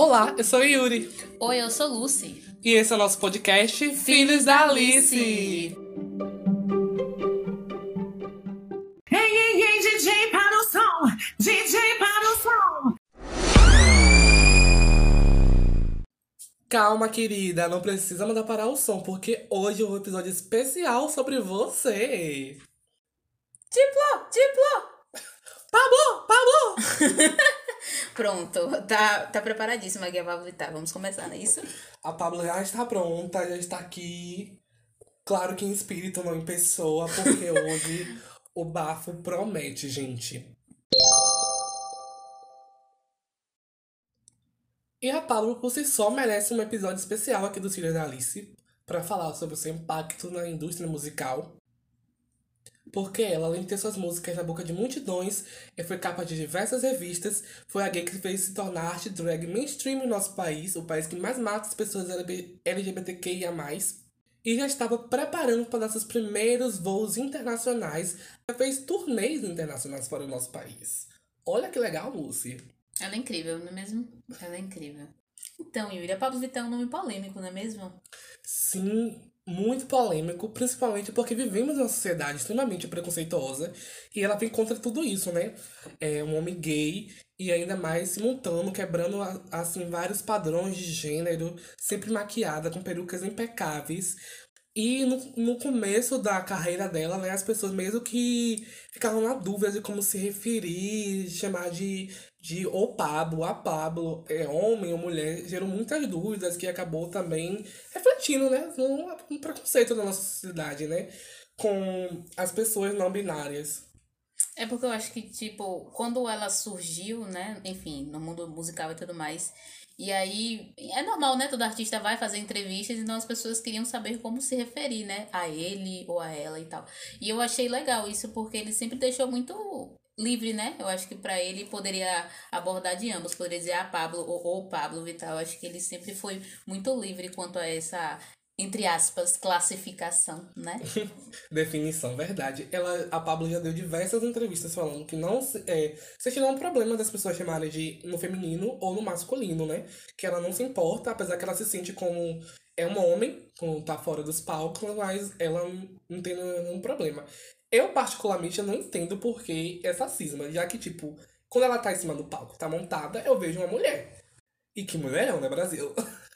Olá, eu sou Yuri. Oi, eu sou Lucy. E esse é o nosso podcast Filhos da Alice. Ei, ei, ei, DJ para o som! DJ para o som! Calma, querida, não precisa mandar parar o som, porque hoje é um episódio especial sobre você. Diplo, diplo. Pablo, Pablo! Pronto, tá, tá preparadíssima aqui a Pablo Vittar. Vamos começar, não é isso? A Pablo já está pronta, já está aqui. Claro que em espírito, não em pessoa, porque hoje o bafo promete, gente. E a Pablo, por si só, merece um episódio especial aqui do Filhos da Alice para falar sobre o seu impacto na indústria musical. Porque ela, além de ter suas músicas na boca de multidões, e foi capa de diversas revistas, foi a gay que fez se tornar arte drag mainstream no nosso país, o país que mais mata as pessoas LGBTQIA+, e já estava preparando para dar seus primeiros voos internacionais, já fez turnês internacionais para o nosso país. Olha que legal, Lucy. Ela é incrível, não é mesmo? Ela é incrível. Então, Yuri, a Pablo Vittar é um nome polêmico, não é mesmo? Sim, muito polêmico, principalmente porque vivemos numa sociedade extremamente preconceituosa e ela vem contra tudo isso, né? É um homem gay e ainda mais se montando, quebrando assim vários padrões de gênero, sempre maquiada com perucas impecáveis. E no, no começo da carreira dela, né, as pessoas mesmo que ficavam na dúvida de como se referir, chamar de, de o Pablo, a Pablo, é homem ou mulher, gerou muitas dúvidas que acabou também refletindo, né, um, um preconceito na nossa sociedade, né, com as pessoas não binárias. É porque eu acho que, tipo, quando ela surgiu, né, enfim, no mundo musical e tudo mais, e aí, é normal, né? Todo artista vai fazer entrevistas, então as pessoas queriam saber como se referir, né? A ele ou a ela e tal. E eu achei legal isso, porque ele sempre deixou muito livre, né? Eu acho que para ele poderia abordar de ambos, poderia dizer a Pablo ou o Pablo Vital. Eu acho que ele sempre foi muito livre quanto a essa entre aspas, classificação, né? Definição, verdade. Ela, a Pablo já deu diversas entrevistas falando que não é, se não um problema das pessoas chamarem de no feminino ou no masculino, né? Que ela não se importa, apesar que ela se sente como é um homem, quando tá fora dos palcos, mas ela não tem nenhum problema. Eu, particularmente, eu não entendo por que essa cisma, já que, tipo, quando ela tá em cima do palco, tá montada, eu vejo uma mulher. E que mulher é, né, Brasil?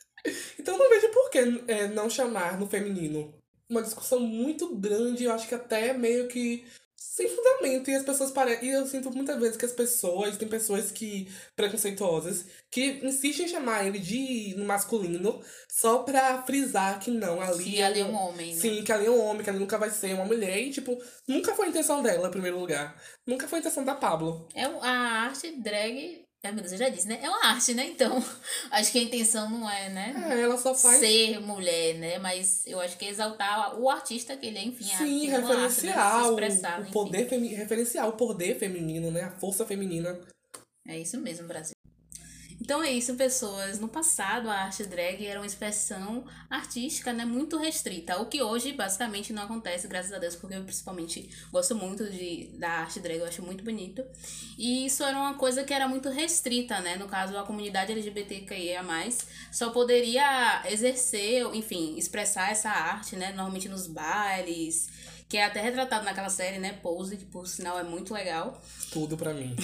Então não vejo por que é, não chamar no feminino. Uma discussão muito grande, eu acho que até meio que sem fundamento. E as pessoas parecem. E eu sinto muitas vezes que as pessoas, tem pessoas que. preconceituosas, que insistem em chamar ele de no masculino só pra frisar que não, ali. Que ali é um homem. Né? Sim, que ali é um homem, que ali nunca vai ser uma mulher. E, tipo, nunca foi a intenção dela, em primeiro lugar. Nunca foi a intenção da Pablo. É a arte drag é, meu Deus, eu já disse, né? É uma arte, né? Então, acho que a intenção não é, né? É, ela só faz. Ser mulher, né? Mas eu acho que é exaltar o artista que ele é, enfim. Sim, referenciar arte, né? expressar, o, poder feminino. Referenciar o poder feminino, né? A força feminina. É isso mesmo, Brasil. Então é isso, pessoas. No passado, a arte drag era uma expressão artística né, muito restrita, o que hoje basicamente não acontece, graças a Deus, porque eu principalmente gosto muito de, da arte drag, eu acho muito bonito. E isso era uma coisa que era muito restrita, né? No caso, a comunidade LGBTQIA, só poderia exercer, enfim, expressar essa arte, né? Normalmente nos bailes que é até retratado naquela série, né? Pose, que por sinal é muito legal. Tudo para mim.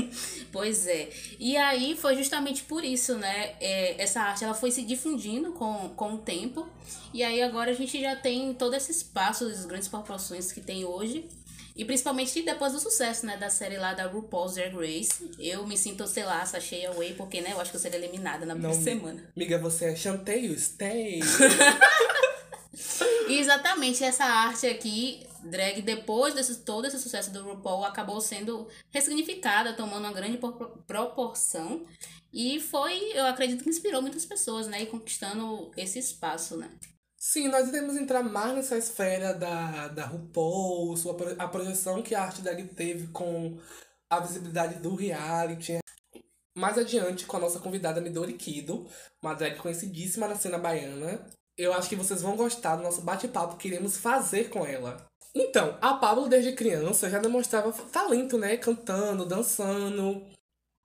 pois é. E aí foi justamente por isso, né? É, essa arte ela foi se difundindo com, com o tempo. E aí agora a gente já tem todo esse espaço, as grandes proporções que tem hoje. E principalmente depois do sucesso, né, da série lá da RuPaul's Drag Race, eu me sinto, sei lá, sachei away, porque, né, eu acho que eu seria eliminada na Não, semana. Amiga, você é chanteio, stay. Exatamente essa arte aqui, drag, depois desse todo esse sucesso do RuPaul, acabou sendo ressignificada, tomando uma grande proporção. E foi, eu acredito que inspirou muitas pessoas, né? E conquistando esse espaço, né? Sim, nós iremos entrar mais nessa esfera da, da RuPaul, sua, a projeção que a arte drag teve com a visibilidade do reality. Mais adiante, com a nossa convidada Midori Kido, uma drag conhecidíssima na cena baiana, eu acho que vocês vão gostar do nosso bate-papo que iremos fazer com ela. Então, a Pablo desde criança já demonstrava talento, né? Cantando, dançando.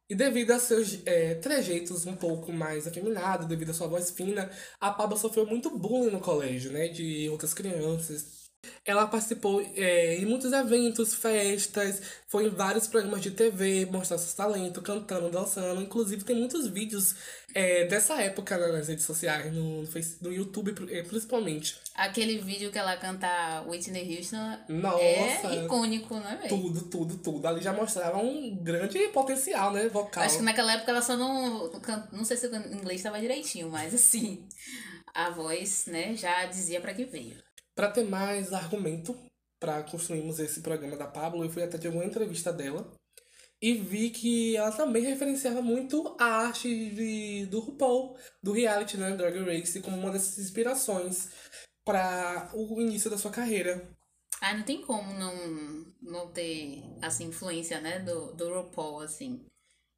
E devido a seus é, trejeitos um pouco mais afeminados, devido à sua voz fina, a Pablo sofreu muito bullying no colégio, né? De outras crianças. Ela participou é, em muitos eventos, festas, foi em vários programas de TV, mostrar seus talentos, cantando, dançando. Inclusive, tem muitos vídeos é, dessa época nas redes sociais, no, no, YouTube é, principalmente. Aquele vídeo que ela canta Whitney Houston Nossa! é icônico, né, velho? Tudo, tudo, tudo. Ali já mostrava um grande potencial, né? Vocal. Acho que naquela época ela só não. Não sei se o inglês estava direitinho, mas assim. A voz, né, já dizia pra que veio. Pra ter mais argumento pra construirmos esse programa da Pablo, eu fui até de alguma entrevista dela e vi que ela também referenciava muito a arte de, do RuPaul, do reality, né, Drag Race, como uma dessas inspirações para o início da sua carreira. Ah, não tem como não, não ter essa influência, né, do, do RuPaul, assim.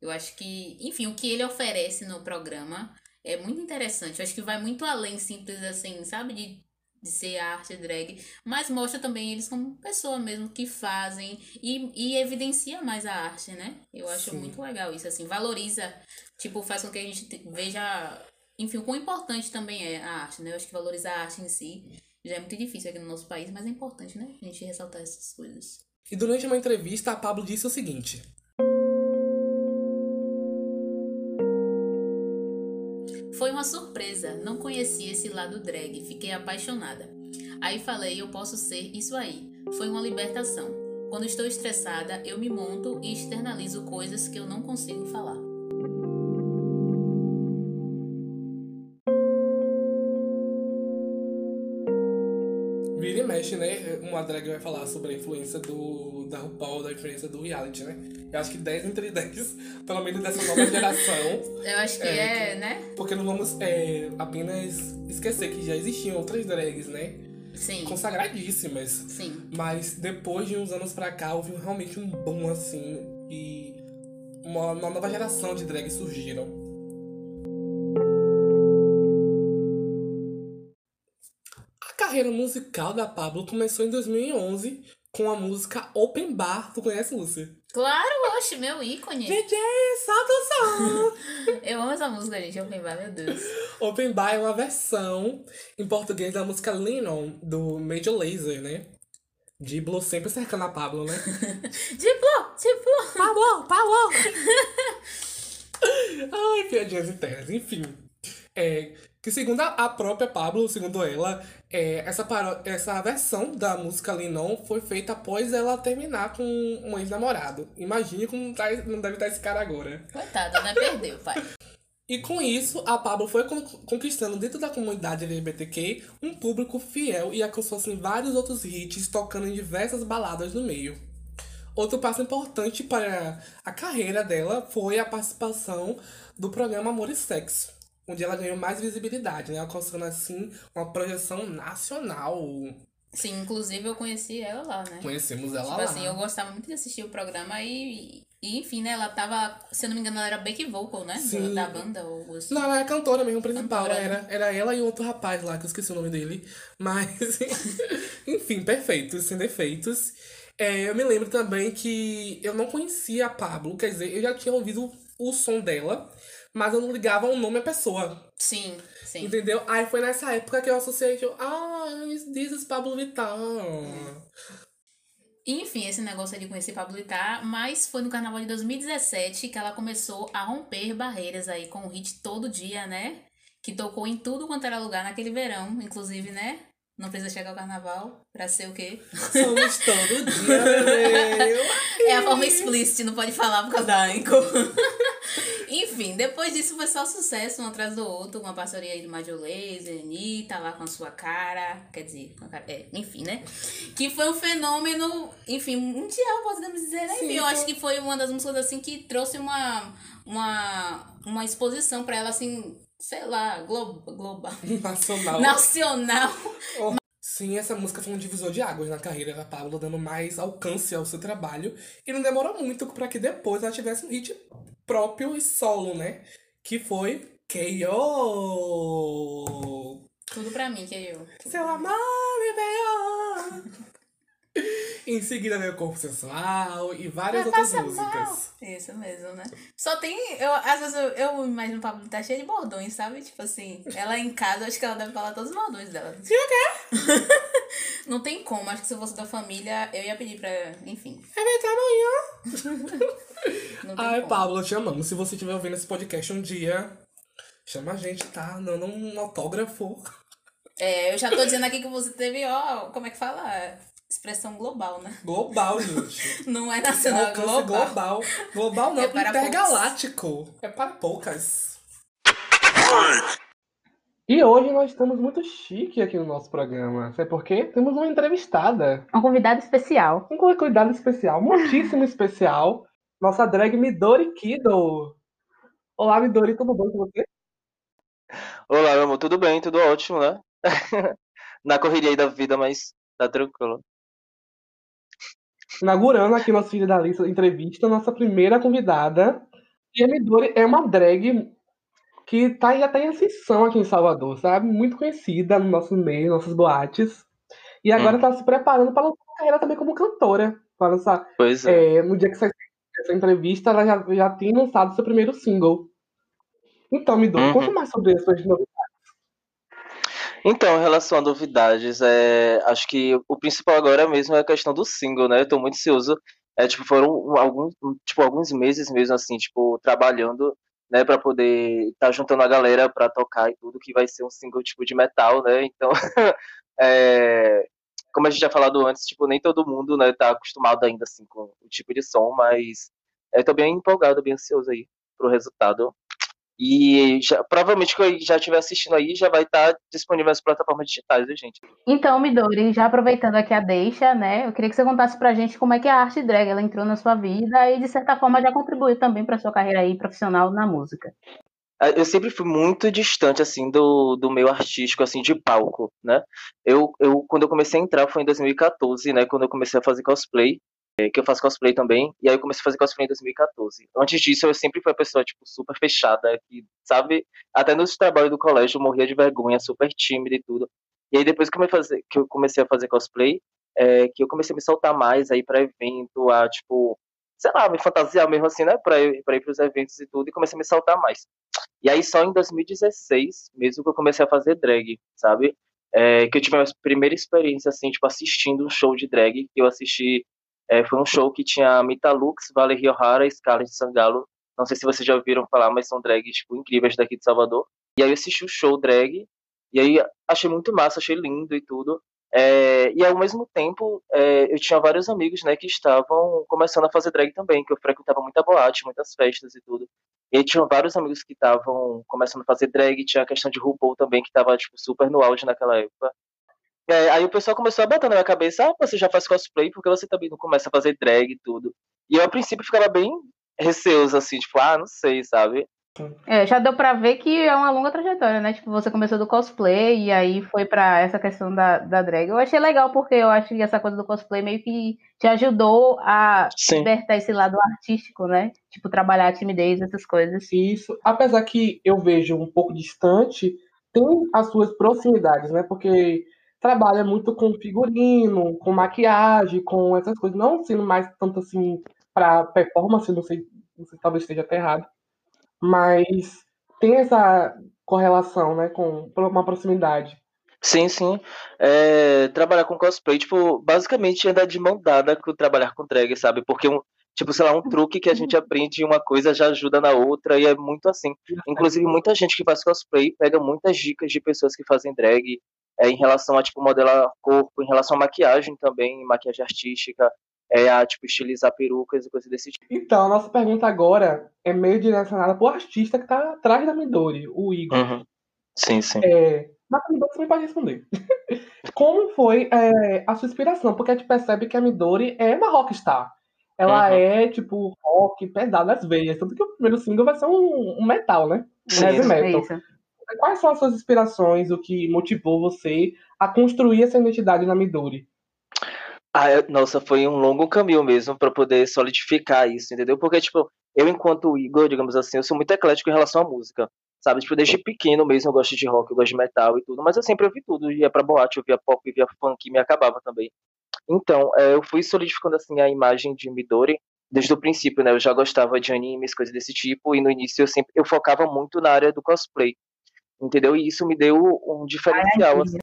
Eu acho que, enfim, o que ele oferece no programa é muito interessante. Eu acho que vai muito além, simples assim, sabe, de, de ser arte drag, mas mostra também eles como pessoa mesmo que fazem e, e evidencia mais a arte, né? Eu acho Sim. muito legal isso, assim, valoriza, tipo, faz com que a gente te- veja, enfim, o quão importante também é a arte, né? Eu acho que valorizar a arte em si já é muito difícil aqui no nosso país, mas é importante, né? A gente ressaltar essas coisas. E durante uma entrevista, a Pablo disse o seguinte: Foi uma surpresa, não conhecia esse lado drag, fiquei apaixonada. Aí falei, eu posso ser isso aí. Foi uma libertação. Quando estou estressada, eu me monto e externalizo coisas que eu não consigo falar. Né? Uma drag vai falar sobre a influência do, da RuPaul, da influência do reality, né? Eu acho que 10 entre 10, pelo menos dessa nova geração. Eu acho que É, é, né? Porque não vamos é, apenas esquecer que já existiam outras drags, né? Sim, Consagradíssimas. sim. Mas depois de uns anos pra cá, houve realmente um boom, assim. E uma, uma nova geração de drags surgiram. Carreira musical da Pablo começou em 2011 com a música Open Bar. Tu conhece, Lúcia? Claro, oxe, meu ícone. DJ, solta o som! Eu amo essa música, gente. Eu vai, meu Deus. Open Bar é uma versão em português da música Lean On, do Major Lazer, né? Diblo sempre cercando a Pablo, né? Tipo, tipo. Pablo, Pablo! Ai, piadinhas internas, enfim. É, que segundo a- própria Pablo, segundo ela, é, essa, essa versão da música Lean On foi feita após ela terminar com um ex-namorado. Imagine como tá, não deve estar esse cara agora. Coitada, né? Perdeu, pai. E com isso, a Pablo foi con- conquistando dentro da comunidade LGBTQ um público fiel e alcançou assim, vários outros hits, tocando em diversas baladas no meio. Outro passo importante para a carreira dela foi a participação do programa Amor e Sexo, onde ela ganhou mais visibilidade, né? alcançando assim uma projeção nacional. Sim, inclusive eu conheci ela lá, né? Conhecemos ela Tipo lá. assim, eu gostava muito de assistir o programa e, e, enfim, né? Ela tava, se eu não me engano, ela era back vocal, né? Sim. Da banda, ou assim. Não, ela é cantora mesmo, principal. Cantora, Era, era ela e outro rapaz lá, que eu esqueci o nome dele. Mas, enfim, perfeitos, sem defeitos. É, eu me lembro também que eu não conhecia a Pablo, quer dizer, eu já tinha ouvido o som dela, mas eu não ligava o nome à pessoa. Sim, sim. Entendeu? Aí foi nessa época que eu associei, tipo, ah, this is Pablo Vittar. E, Enfim, esse negócio de conhecer Pablo Vittar, mas foi no carnaval de 2017 que ela começou a romper barreiras aí com o hit Todo Dia, né? Que tocou em tudo quanto era lugar naquele verão, inclusive, né? Não precisa chegar o carnaval pra ser o quê? Somos todo dia, meu. É a forma explícita, não pode falar por causa da Anchor. Enfim, depois disso foi só sucesso um atrás do outro, uma parceria aí do Major Lazer, Anitta lá com a sua cara, quer dizer, com a cara, é, enfim, né? Que foi um fenômeno, enfim, mundial, podemos dizer, né? Sim, eu acho que foi uma das músicas assim que trouxe uma, uma, uma exposição pra ela, assim, sei lá, glo global, Nacional. nacional. Sim, essa música foi um divisor de águas na carreira da Pablo, dando mais alcance ao seu trabalho. E não demorou muito pra que depois ela tivesse um hit próprio e solo, né? Que foi K.O. Tudo pra mim, eu. Seu amor me veio. Em seguida veio Corpo Sensual e várias outras músicas. Isso mesmo, né? Só tem. Eu, às vezes eu, eu imagino o Pablo tá cheio de bordões, sabe? Tipo assim, ela em casa, acho que ela deve falar todos os bordões dela. Sim, o quê? Não tem como, acho que se eu fosse da família, eu ia pedir pra. Enfim. É verdade, amanhã. Não tem Ai, como. Pablo, te amamos. Se você estiver ouvindo esse podcast um dia, chama a gente, tá? Dando um autógrafo. É, eu já tô dizendo aqui que você teve, ó, como é que fala? Expressão global, né? Global, gente. Não é nacional, é Alcance global. global. Global não, É para intergaláctico. É para poucas. E hoje nós estamos muito chique aqui no nosso programa. Sabe por quê? Temos uma entrevistada. Um convidado especial. Um cuidado especial, muitíssimo especial. Nossa drag Midori Kido. Olá, Midori, tudo bom com você? Olá, meu amor, tudo bem? Tudo ótimo, né? Na correria aí da vida, mas tá tranquilo. Inaugurando aqui nosso Filho da Lista entrevista, nossa primeira convidada. E a Midori é uma drag que tá, já tá em ascensão aqui em Salvador, sabe? Muito conhecida no nosso meio, nossas boates. E agora Hum. tá se preparando para lançar uma carreira também como cantora. Para lançar, Pois é. é, no dia que sai essa entrevista, ela já, já tem lançado seu primeiro single. Então, Midori, Uhum. conta mais sobre as suas novidades. Então, em relação a novidades, é, acho que o principal agora mesmo é a questão do single, né? Eu tô muito ansioso. É, tipo, foram alguns, tipo, alguns meses mesmo, assim, tipo, trabalhando, né, pra poder estar juntando a galera pra tocar e tudo, que vai ser um single, tipo, de metal, né? Então, é, como a gente já falado antes, tipo, nem todo mundo, né, tá acostumado ainda, assim, com o tipo de som, mas eu tô bem empolgado, bem ansioso aí pro resultado. E já- provavelmente que eu já estiver assistindo aí já vai estar disponível nas plataformas digitais, viu, gente? Então, Midori, já aproveitando aqui a deixa, né? Eu queria que você contasse pra gente como é que a arte drag ela entrou na sua vida e, de certa forma, já contribuiu também pra sua carreira aí profissional na música. Ah, Eu sempre fui muito distante, assim, do, do meio artístico, assim, de palco, né? Eu, eu, quando eu comecei a entrar foi em 2014, né? Quando eu comecei a fazer cosplay, que eu faço cosplay também, e aí eu comecei a fazer cosplay em 2014. Antes disso, eu sempre fui uma pessoa, tipo, super fechada, que, sabe? Até nos trabalhos do colégio eu morria de vergonha, super tímida e tudo. E aí depois que eu a que eu comecei a fazer cosplay, é, que eu comecei a me soltar mais aí pra evento, a, tipo, sei lá, me fantasiar mesmo assim, né? Pra, ir- pra ir pros eventos e tudo, e comecei a me soltar mais. E aí só em 2016 mesmo que eu comecei a fazer drag, sabe? É, que eu tive a minha primeira experiência, assim, tipo, assistindo um show de drag, que eu assisti, é, foi um show que tinha Mita Lux, Valerie O'Hara e Scarlett Sangalo, não sei se vocês já ouviram falar, mas são drags, tipo, incríveis daqui de Salvador. E aí eu assisti o show drag, e aí achei muito massa, achei lindo e tudo. É, e ao mesmo tempo, é, eu tinha vários amigos, né, que estavam começando a fazer drag também, que eu frequentava muita boate, muitas festas e tudo. E aí tinham vários amigos que estavam começando a fazer drag, tinha a questão de RuPaul também, que estava tipo, super no auge naquela época. É, aí o pessoal começou a botar na minha cabeça, ah, você já faz cosplay, porque você também não começa a fazer drag e tudo. E eu, a princípio, ficava bem receoso, assim, tipo, ah, não sei, sabe? É, já deu pra ver que é uma longa trajetória, né? Tipo, você começou do cosplay e aí foi pra essa questão da, da drag. Eu achei legal porque eu acho que essa coisa do cosplay meio que te ajudou a Sim. libertar esse lado artístico, né? Tipo, trabalhar a timidez, essas coisas. Isso, apesar que eu vejo um pouco distante, tem as suas proximidades, né? Porque trabalha muito com figurino, com maquiagem, com essas coisas, não sendo mais tanto assim para performance, não sei, não sei, talvez esteja até errado, mas tem essa correlação, né, com uma proximidade. Sim, sim. É, trabalhar com cosplay, tipo, basicamente andar de mão dada com trabalhar com drag, sabe? Porque, um, tipo, sei lá, um truque que a gente aprende em uma coisa já ajuda na outra e é muito assim. Inclusive, muita gente que faz cosplay pega muitas dicas de pessoas que fazem drag é, em relação a, tipo, modelar corpo, em relação a maquiagem também, maquiagem artística, é, a, tipo, estilizar perucas e coisas desse tipo. Então, a nossa pergunta agora é meio direcionada pro artista que tá atrás da Midori, o Igor. Uhum. Sim, sim. É, mas a Midori também pode responder. Como foi é, a sua inspiração? Porque a gente percebe que a Midori é uma rockstar. Ela Uhum. é, tipo, rock pesado nas veias. Tanto que o primeiro single vai ser um, um metal, né? Um Sim, heavy. É metal. isso. Quais são as suas inspirações, o que motivou você a construir essa identidade na Midori? Ah, nossa, foi um longo caminho mesmo pra poder solidificar isso, entendeu? Porque, tipo, eu, enquanto Igor, digamos assim, eu sou muito eclético em relação à música, sabe? Tipo, desde pequeno mesmo eu gosto de rock, eu gosto de metal e tudo, mas eu sempre ouvi tudo, ia pra boate, eu via pop, eu via funk, me acabava também. Então, é, eu fui solidificando assim a imagem de Midori desde o princípio, né? Eu já gostava de animes, coisas desse tipo, e no início eu sempre eu focava muito na área do cosplay. Entendeu? E isso me deu um diferencial. Assim.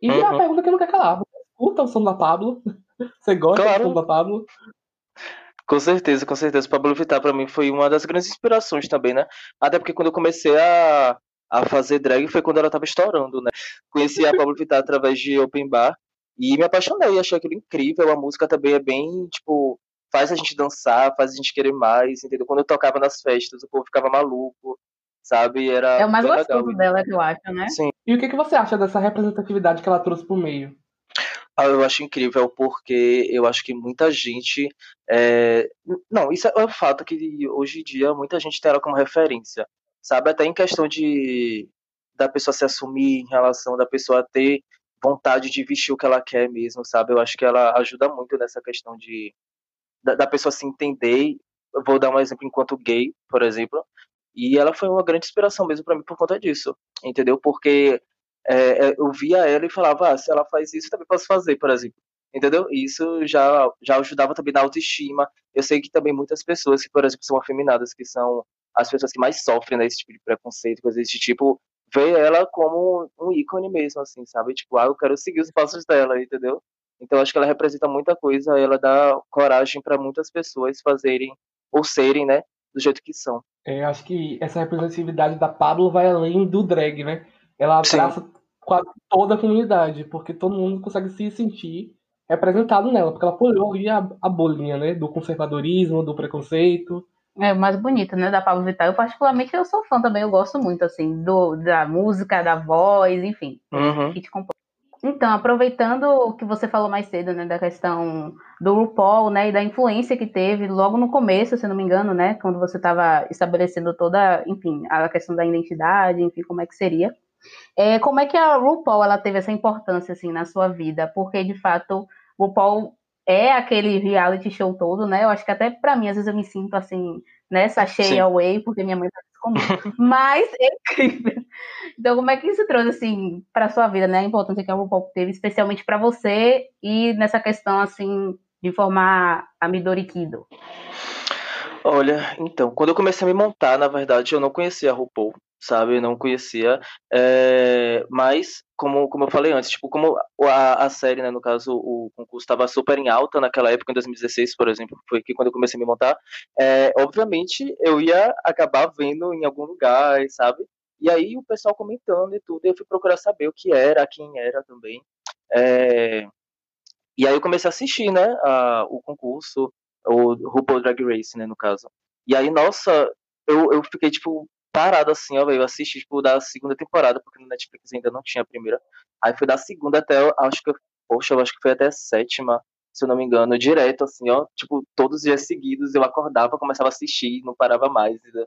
E Uhum. a pergunta que não quer calar. O som da Pablo? Você gosta Claro. do som da Pablo? Com certeza, com certeza. Pablo Vittar pra mim foi uma das grandes inspirações também, né? Até porque quando eu comecei a, a fazer drag foi quando ela tava estourando, né? Conheci a Pablo Vittar através de Open Bar e me apaixonei, achei aquilo incrível. A música também é bem, tipo, faz a gente dançar, faz a gente querer mais, entendeu? Quando eu tocava nas festas, o povo ficava maluco, sabe? Era É o mais gostoso legal. dela, que eu acho, né? Sim. E o que, que você acha dessa representatividade que ela trouxe pro meio? Ah, eu acho incrível porque eu acho que muita gente. é, Não, isso é um fato que hoje em dia muita gente tem ela como referência, sabe? Até em questão de da pessoa se assumir, em relação da pessoa ter vontade de vestir o que ela quer mesmo, sabe? Eu acho que ela ajuda muito nessa questão de da, da pessoa se entender. Eu vou dar um exemplo enquanto gay, por exemplo, e ela foi uma grande inspiração mesmo para mim por conta disso, entendeu? Porque é, é, eu via ela e falava, ah, se ela faz isso, também posso fazer, por exemplo. Entendeu? E Isso já, já ajudava também na autoestima. Eu sei que também muitas pessoas que, por exemplo, são afeminadas, que são as pessoas que mais sofrem né, esse tipo de preconceito, coisas desse tipo, vê ela como um ícone mesmo, assim, sabe? Tipo, ah, eu quero seguir os passos dela, entendeu? Então acho que ela representa muita coisa, ela dá coragem para muitas pessoas fazerem ou serem, né, do jeito que são. É, acho que essa representatividade da Pablo vai além do drag, né? Ela Sim. abraça quase toda a comunidade, porque todo mundo consegue se sentir representado nela, porque ela pulou ali a, a bolinha, né? Do conservadorismo, do preconceito. É o mais bonito, né, da Pablo Vittar. Eu particularmente eu sou fã também, eu gosto muito assim do da música, da voz, enfim, Uhum. que te compõe. Então, aproveitando o que você falou mais cedo, né, da questão do RuPaul, né, e da influência que teve logo no começo, se não me engano, né, quando você estava estabelecendo toda, enfim, a questão da identidade, enfim, como é que seria. É, como é que a RuPaul ela teve essa importância assim na sua vida? Porque de fato, o RuPaul é aquele reality show todo, né? Eu acho que até pra mim às vezes eu me sinto assim, né, sachê Sim. away, porque minha mãe isso comigo. Mas é incrível. Então, como é que isso trouxe assim para sua vida, né? A importância que a RuPaul teve, especialmente para você e nessa questão assim de formar a Midori Kido. Olha, então, quando eu comecei a me montar, na verdade, eu não conhecia a RuPaul, sabe? Não conhecia. é, Mas, como, como eu falei antes, tipo, como a, a série, né, no caso, o concurso estava super em alta naquela época, em 2016, por exemplo, foi que quando eu comecei a me montar, é, obviamente eu ia acabar vendo em algum lugar, sabe? E aí o pessoal comentando e tudo, eu fui procurar saber o que era, quem era também. É, E aí eu comecei a assistir, né, a- o concurso, o RuPaul Drag Race, né, no caso. E aí, nossa, eu, eu fiquei, tipo, parado assim, ó, velho. Eu assisti, tipo, da segunda temporada, porque no Netflix ainda não tinha a primeira. Aí foi da segunda até, acho que, poxa, eu acho que foi até a sétima, se eu não me engano, direto, assim, ó. Tipo, todos os dias seguidos eu acordava, começava a assistir, não parava mais. né?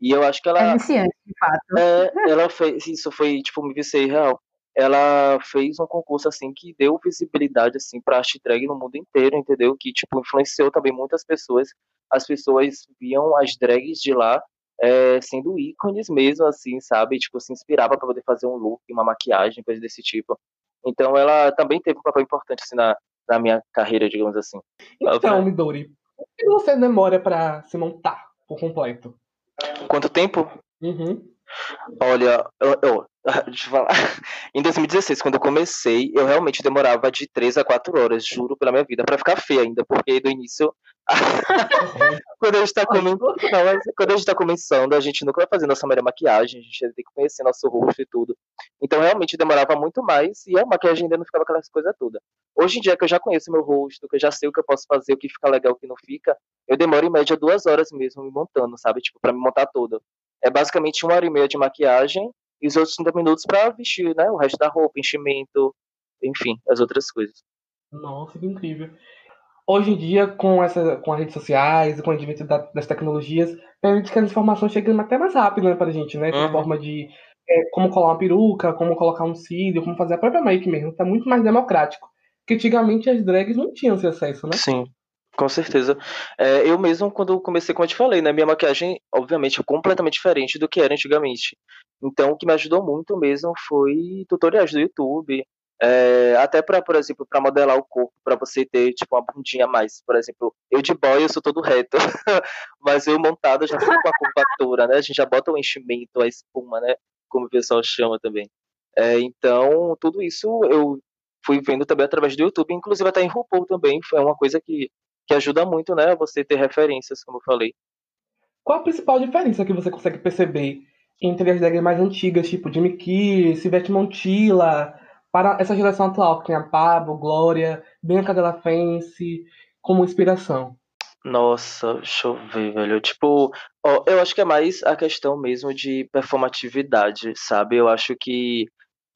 E eu acho que ela. É viciante, de fato. É, ela fez, isso foi, tipo, me viciei real. Ela fez um concurso, assim, que deu visibilidade, assim, pra drag no mundo inteiro, entendeu? Que, tipo, influenciou também muitas pessoas. As pessoas viam as drags de lá é, sendo ícones mesmo, assim, sabe? Tipo, se inspirava pra poder fazer um look, uma maquiagem, coisa desse tipo. Então, ela também teve um papel importante, assim, na, na minha carreira, digamos assim. Então, Midori, o que você demora pra se montar por completo? Quanto tempo? Uhum. Olha, eu, eu- deixa eu falar. Em 2016, quando eu comecei, eu realmente demorava de 3 a 4 horas, juro pela minha vida, pra ficar feia ainda, porque do início. quando a gente tá começando. Não, quando a gente tá começando, a gente nunca vai fazer nossa melhor maquiagem, a gente tem que conhecer nosso rosto e tudo. Então realmente demorava muito mais e a maquiagem ainda não ficava aquelas coisas todas. Hoje em dia que eu já conheço meu rosto, que eu já sei o que eu posso fazer, o que fica legal, o que não fica, eu demoro em média duas horas mesmo me montando, sabe? Tipo, pra me montar toda. É basicamente uma hora e meia de maquiagem e os outros 30 minutos pra vestir, né? O resto da roupa, enchimento, enfim, as outras coisas. Nossa, que incrível. Hoje em dia, com, essa, com as redes sociais, com o advento da- das tecnologias, permite que as informações cheguem até mais rápido né, pra gente, né? Essa Uhum. forma de é, como colar uma peruca, como colocar um cílio, como fazer a própria make mesmo. Tá muito mais democrático. Porque antigamente as drags não tinham esse acesso, né? Sim, com certeza. É, eu mesmo, quando comecei, como eu te falei, né? Minha maquiagem, obviamente, é completamente diferente do que era antigamente. Então, o que me ajudou muito mesmo foi tutoriais do YouTube, É, até para, por exemplo, para modelar o corpo, para você ter tipo uma bundinha a mais. Por exemplo, eu de boy eu sou todo reto, mas eu montado já fico com a curvatura, né? A gente já bota o enchimento, a espuma, né? Como o pessoal chama também. É, então, tudo isso eu fui vendo também através do YouTube, inclusive até em RuPaul também, foi uma coisa que, que ajuda muito, né? Você ter referências, como eu falei. Qual a principal diferença que você consegue perceber entre as drags mais antigas, tipo Jimmy Kiss, Sivete Montilla, para essa geração atual, que tem a Pablo, Glória, Bianca Della Fence, como inspiração? Nossa, deixa eu ver, velho. Tipo, ó, eu acho que é mais a questão mesmo de performatividade, sabe? Eu acho que,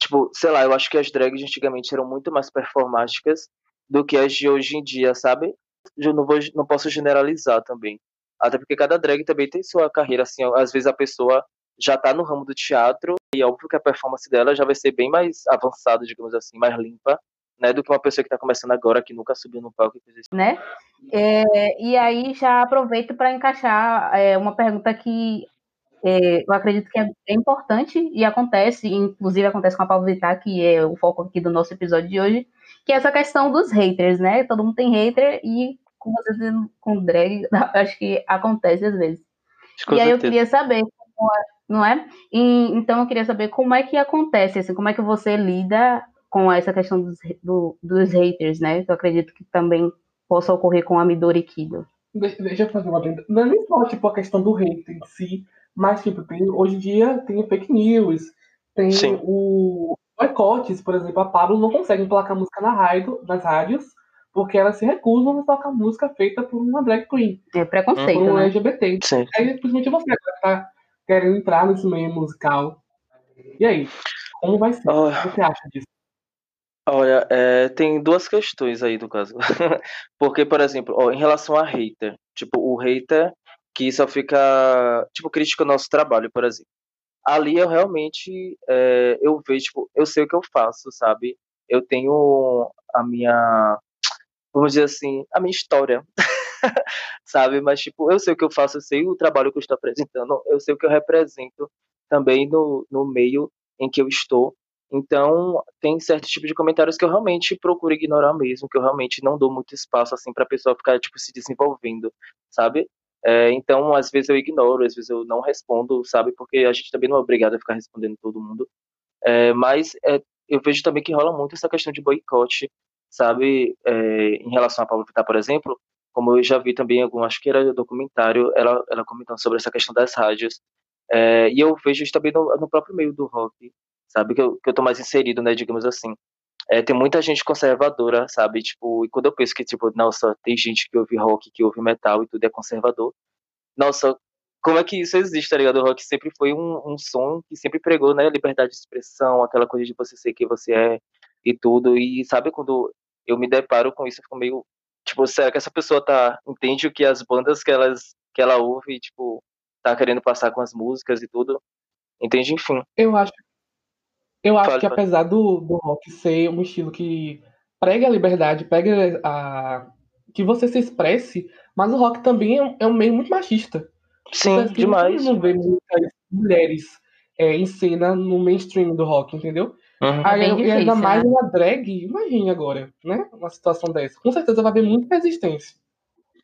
tipo, sei lá, eu acho que as drags antigamente eram muito mais performáticas do que as de hoje em dia, sabe? Eu não, vou, não posso generalizar também. Até porque cada drag também tem sua carreira, assim, às vezes a pessoa já tá no ramo do teatro e é óbvio que a performance dela já vai ser bem mais avançada, digamos assim, mais limpa, né, do que uma pessoa que está começando agora, que nunca subiu no palco. Né? É, e aí já aproveito para encaixar é, uma pergunta que é, eu acredito que é, é, importante e acontece, inclusive acontece com a Paulo Vittar, que é o foco aqui do nosso episódio de hoje, que é essa questão dos haters, né? Todo mundo tem hater e com vocês com drag, acho que acontece às vezes. Com e certeza. aí eu queria saber, não é? E, então eu queria saber como é que acontece, assim, como é que você lida com essa questão dos, do, dos haters, né? Que eu acredito que também possa ocorrer com a Midori Kido. Deixa eu fazer uma pergunta. Não é nem só tipo, a questão do hater em si, mas tipo, tem, hoje em dia tem fake news, tem Sim. o boicotes, por exemplo, a Pablo não consegue emplacar música na rádio, nas rádios porque elas se recusam a tocar música feita por uma drag queen. É preconceito, por um né? LGBT. Sim. Aí, simplesmente você que tá querendo entrar nesse meio musical. E aí? Como vai ser? Oh. O que você acha disso? Olha, é, tem duas questões aí do caso. Porque, por exemplo, ó, em relação a hater, tipo, o hater que só fica, tipo, critica o nosso trabalho, por exemplo. Ali eu realmente, é, eu vejo, tipo, eu sei o que eu faço, sabe? Eu tenho a minha, vamos dizer assim, a minha história, sabe? Mas, tipo, eu sei o que eu faço, eu sei o trabalho que eu estou apresentando, eu sei o que eu represento também no, no meio em que eu estou. Então, tem certo tipo de comentários que eu realmente procuro ignorar mesmo, que eu realmente não dou muito espaço, assim, pra pessoa ficar, tipo, se desenvolvendo, sabe? É, então, às vezes eu ignoro, às vezes eu não respondo, sabe? Porque a gente também não é obrigado a ficar respondendo todo mundo. É, mas é, eu vejo também que rola muito essa questão de boicote, sabe? É, em relação a Pablo Vittar, por exemplo, como eu já vi também algum, acho que era documentário, ela, ela comentando sobre essa questão das rádios. É, e eu vejo isso também no, no, próprio meio do rock, sabe? Que eu, que eu tô mais inserido, né, digamos assim. É, tem muita gente conservadora, sabe? Tipo, e quando eu penso que, tipo, nossa, tem gente que ouve rock, que ouve metal e tudo é conservador. Nossa, como é que isso existe, tá ligado? O rock sempre foi um, um som que sempre pregou, né? Liberdade de expressão, aquela coisa de você ser quem você é e tudo. E sabe quando eu me deparo com isso, eu fico meio, Tipo, será que essa pessoa tá entende o que as bandas que elas que ela ouve, tipo, tá querendo passar com as músicas e tudo? Entende, enfim. Eu acho eu acho que apesar do, do rock ser um estilo que prega a liberdade, prega a que você se expresse, mas o rock também é um, é um meio muito machista. Sim, demais. não vê muitas mulheres é, em cena no mainstream do rock, entendeu? Uhum. Aí, é e ainda mais né? uma drag, imagine agora, né? Uma situação dessa. Com certeza vai haver muita resistência.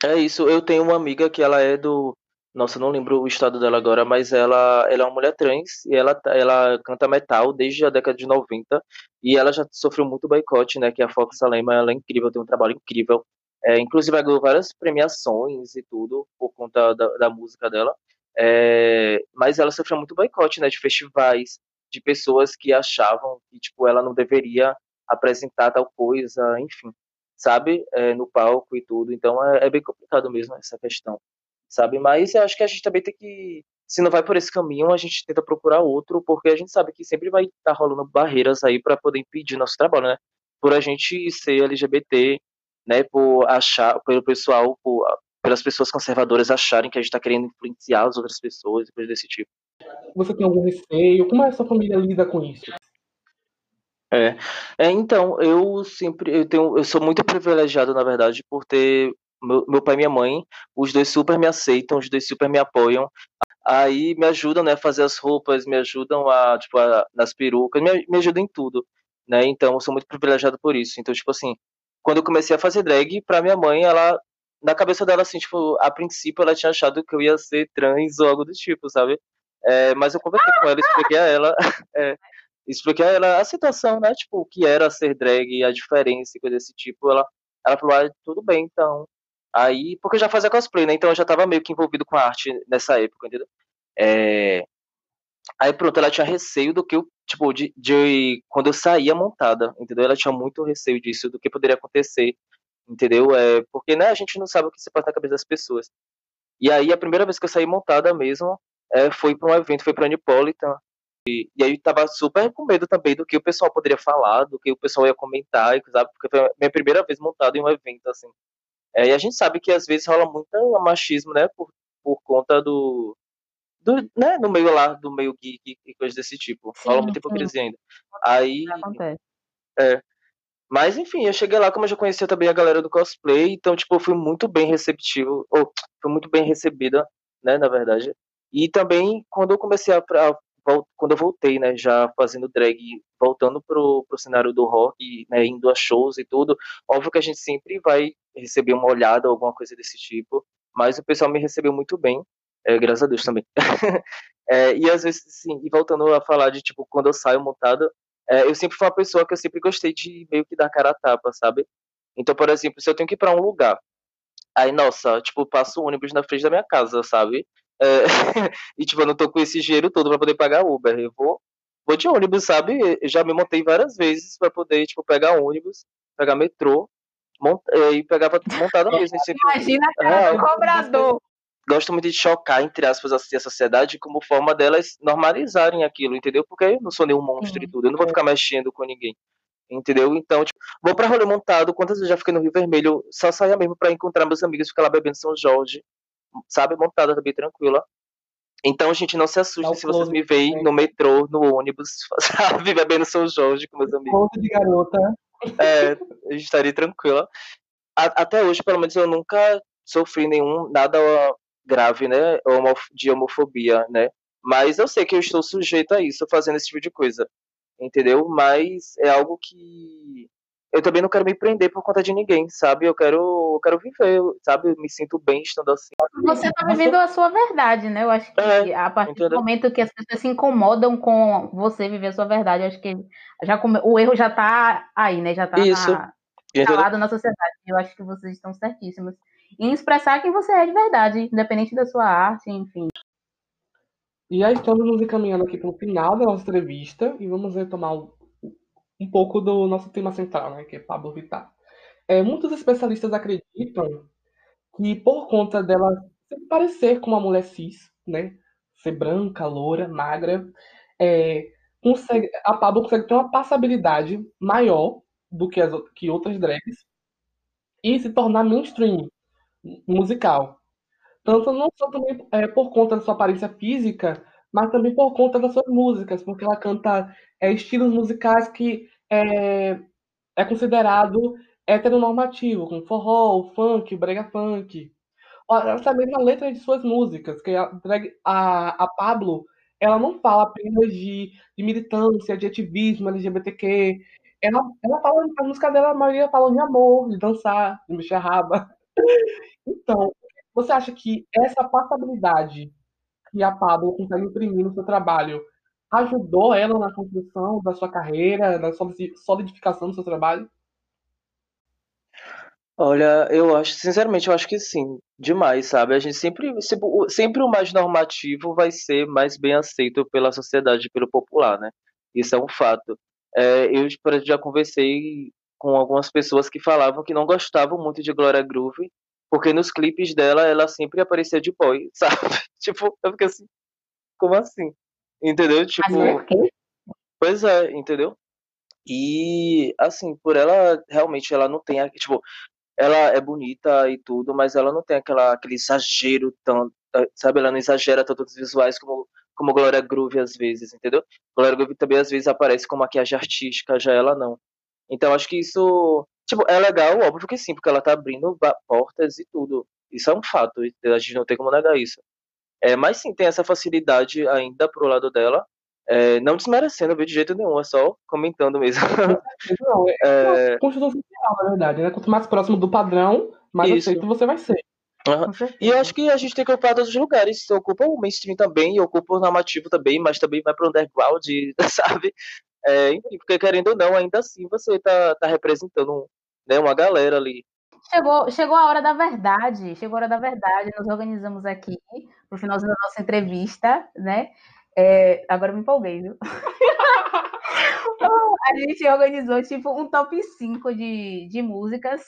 É isso, eu tenho uma amiga que ela é do. Nossa, não lembro o estado dela agora, mas ela, ela é uma mulher trans e ela, ela canta metal desde a década de 90 e ela já sofreu muito boicote, né? Que a Fox Salema, ela é incrível, tem um trabalho incrível. É, inclusive, ela ganhou várias premiações e tudo por conta da, da música dela. É, mas ela sofreu muito boicote, né? De festivais, de pessoas que achavam que tipo ela não deveria apresentar tal coisa, enfim, sabe, é, no palco e tudo. Então é, é, bem complicado mesmo essa questão, sabe. Mas eu acho que a gente também tem que, se não vai por esse caminho, a gente tenta procurar outro, porque a gente sabe que sempre vai estar tá rolando barreiras aí para poder impedir nosso trabalho, né? Por a gente ser LGBT, né? Por achar, pelo pessoal, por, pelas pessoas conservadoras acharem que a gente está querendo influenciar as outras pessoas e coisas desse tipo. Você tem algum receio? Como é a sua família lida com isso? É. é, então, eu sempre, eu tenho, eu sou muito privilegiado, na verdade, por ter meu, meu pai e minha mãe, os dois super me aceitam, os dois super me apoiam, aí me ajudam, né, a fazer as roupas, me ajudam a, tipo, a, nas perucas, me, me ajudam em tudo. né? Então eu sou muito privilegiado por isso. Então, tipo assim, quando eu comecei a fazer drag, pra minha mãe, ela na cabeça dela, assim, tipo, a princípio ela tinha achado que eu ia ser trans ou algo do tipo, sabe? É, mas eu conversei com ela, expliquei a ela, é, expliquei a ela a situação, né? Tipo, o que era ser drag, a diferença e coisa desse tipo. Ela, ela falou, ah, tudo bem, então. Aí, porque eu já fazia cosplay, né? Então eu já tava meio que envolvido com arte nessa época, entendeu? É... Aí pronto, ela tinha receio do que eu, tipo, de, de quando eu saía montada, entendeu? Ela tinha muito receio disso, do que poderia acontecer, entendeu? É, porque, né, a gente não sabe o que se passa na cabeça das pessoas. E aí, a primeira vez que eu saí montada mesmo, é, foi para um evento, foi para Anipolitan, e, e aí eu tava super com medo também do que o pessoal poderia falar, do que o pessoal ia comentar, sabe? Porque foi a minha primeira vez montada em um evento, assim. É, e a gente sabe que às vezes rola muito machismo, né, por, por conta do, do, né, no meio lá, do meio geek e coisas desse tipo. Sim, rola muita hipocrisia ainda. Aí, Acontece. é, mas enfim, eu cheguei lá, como eu já conhecia também a galera do cosplay, então, tipo, eu fui muito bem receptivo, ou fui muito bem recebida, né, na verdade. E também, quando eu comecei a, a quando eu voltei, né, já fazendo drag, voltando pro, pro cenário do rock, né, indo a shows e tudo, óbvio que a gente sempre vai receber uma olhada, alguma coisa desse tipo, mas o pessoal me recebeu muito bem, é, graças a Deus também. é, e às vezes, sim, e voltando a falar de, tipo, quando eu saio montada, é, eu sempre fui uma pessoa que eu sempre gostei de meio que dar cara a tapa, sabe? Então, por exemplo, se eu tenho que ir pra um lugar, aí, nossa, tipo, passo o ônibus na frente da minha casa, sabe? É, e, tipo, eu não tô com esse dinheiro todo pra poder pagar Uber. Eu vou, vou de ônibus, sabe? Eu já me montei várias vezes pra poder, tipo, pegar ônibus, pegar metrô, mont... e pegava montada mesmo. Tipo, Imagina, cara, é, cobrador. gosto muito de chocar, entre aspas, assim, a sociedade como forma delas normalizarem aquilo, entendeu? Porque eu não sou nenhum monstro e tudo, eu não vou ficar mexendo com ninguém. Entendeu? Então, tipo, vou pra rolê montado, quantas vezes já fiquei no Rio Vermelho, só saia mesmo pra encontrar meus amigos, ficar lá bebendo São Jorge, sabe? Montada também, tranquila. Então, gente, não se assuste Dá o se vocês me veem no metrô, no ônibus, sabe? Bebendo São Jorge com meus amigos. Ponto de garota. É, eu estaria tranquila. A- até hoje, pelo menos, eu nunca sofri nenhum, nada grave, né, de homofobia, né? Mas eu sei que eu estou sujeito a isso, fazendo esse tipo de coisa, entendeu? Mas é algo que eu também não quero me prender por conta de ninguém, sabe? Eu quero, eu quero viver, sabe? Eu me sinto bem estando assim. Você tá vivendo a sua verdade, né? Eu acho que É, a partir do entendeu? momento que as pessoas se incomodam com você viver a sua verdade, eu acho que já come- o erro já tá aí, né? Já tá Isso. na, instalado na sociedade. Eu acho que vocês estão certíssimos em expressar quem você é de verdade, independente da sua arte, enfim. E aí estamos nos encaminhando aqui para o final da nossa entrevista e vamos retomar um, um pouco do nosso tema central, né, que é Pablo Vittar. É, muitos especialistas acreditam que por conta dela se parecer com uma mulher cis, né, ser branca, loura, magra, é, consegue, a Pablo consegue ter uma passabilidade maior do que, as, que outras drags e se tornar mainstream musical. Tanto não só também é, por conta da sua aparência física, mas também por conta das suas músicas, porque ela canta é, estilos musicais que é, é considerado heteronormativo, como forró, funk, brega funk. Ó, Essa mesma letra de suas músicas, que a, a, a Pablo, ela não fala apenas de, de militância, de ativismo LGBTQ. Ela, ela fala, a música dela, a maioria fala de amor, de dançar, de mexer a raba. Então, você acha que essa passabilidade que a Pablo consegue imprimir no seu trabalho ajudou ela na construção da sua carreira, na solidi- solidificação do seu trabalho? Olha, eu acho, sinceramente, eu acho que sim, demais, sabe? A gente sempre, sempre, o- mais normativo vai ser mais bem aceito pela sociedade, pelo popular, né? Isso é um fato. É, eu já conversei com algumas pessoas que falavam que não gostavam muito de Glória Groove, porque nos clipes dela ela sempre aparecia de boy, sabe? Tipo, eu fiquei assim, como assim? Entendeu? Tipo, quê? Pois é, entendeu? E assim, por ela realmente ela não tem, tipo, ela é bonita e tudo, mas ela não tem aquela aquele exagero tanto, sabe? Ela não exagera tanto os visuais como como Glória Groove às vezes, entendeu? Glória Groove também às vezes aparece com maquiagem artística, já ela não. Então acho que isso, tipo, é legal, óbvio que sim, porque ela tá abrindo portas e tudo. Isso é um fato, e a gente não tem como negar isso. É, mas sim, tem essa facilidade ainda pro lado dela. É, não desmerecendo, viu, de jeito nenhum, é só comentando mesmo. Não, é, é... construção social, na verdade, né? Quanto mais próximo do padrão, mais Isso. aceito você vai ser. Uhum. E eu acho que a gente tem que ocupar todos os lugares. Ocupa o mainstream também, ocupa o normativo também, mas também vai para o underground, sabe? É, enfim, porque querendo ou não, ainda assim você tá, tá representando né, uma galera ali. Chegou, chegou a hora da verdade, chegou a hora da verdade. Nos organizamos aqui pro finalzinho da nossa entrevista, né? É, agora me empolguei, viu? a gente organizou tipo um top 5 de, de músicas,